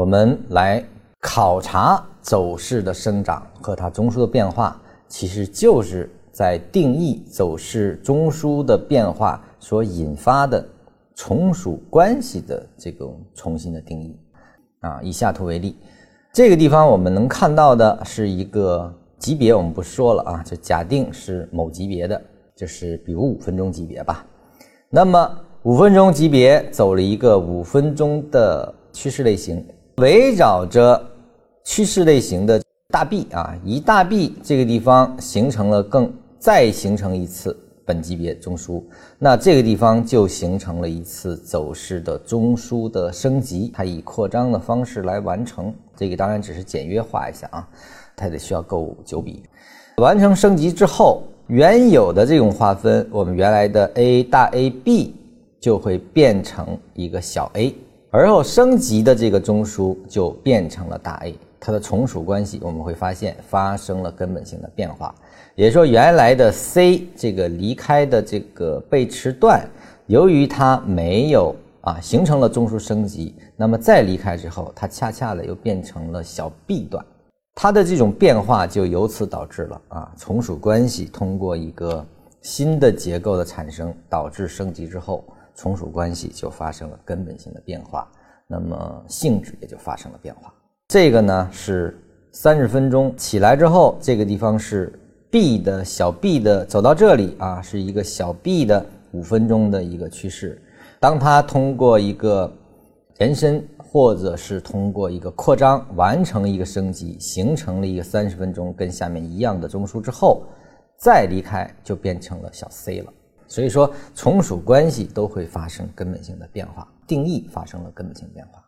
我们来考察走势的生长和它中枢的变化，其实就是在定义走势中枢的变化所引发的从属关系的这种重新的定义。啊，以下图为例，这个地方我们能看到的是一个级别，我们不说了啊，就假定是某级别的，就是比如五分钟级别吧。那么五分钟级别走了一个五分钟的趋势类型。围绕着趋势类型的大 B 啊，一大 B 这个地方形成了更再形成一次本级别中枢，那这个地方就形成了一次走势的中枢的升级，它以扩张的方式来完成。这个当然只是简约化一下啊，它得需要够九笔。完成升级之后，原有的这种划分，我们原来的 A 大 A B 就会变成一个小 a。而后升级的这个中枢就变成了大 A，它的从属关系我们会发现发生了根本性的变化，也就是说原来的 C 这个离开的这个背驰段，由于它没有啊形成了中枢升级，那么再离开之后，它恰恰的又变成了小 B 段，它的这种变化就由此导致了啊从属关系通过一个新的结构的产生，导致升级之后。从属关系就发生了根本性的变化，那么性质也就发生了变化。这个呢是三十分钟起来之后，这个地方是 B 的小 B 的走到这里啊，是一个小 B 的五分钟的一个趋势。当它通过一个延伸或者是通过一个扩张完成一个升级，形成了一个三十分钟跟下面一样的中枢之后，再离开就变成了小 C 了。所以说，从属关系都会发生根本性的变化，定义发生了根本性变化。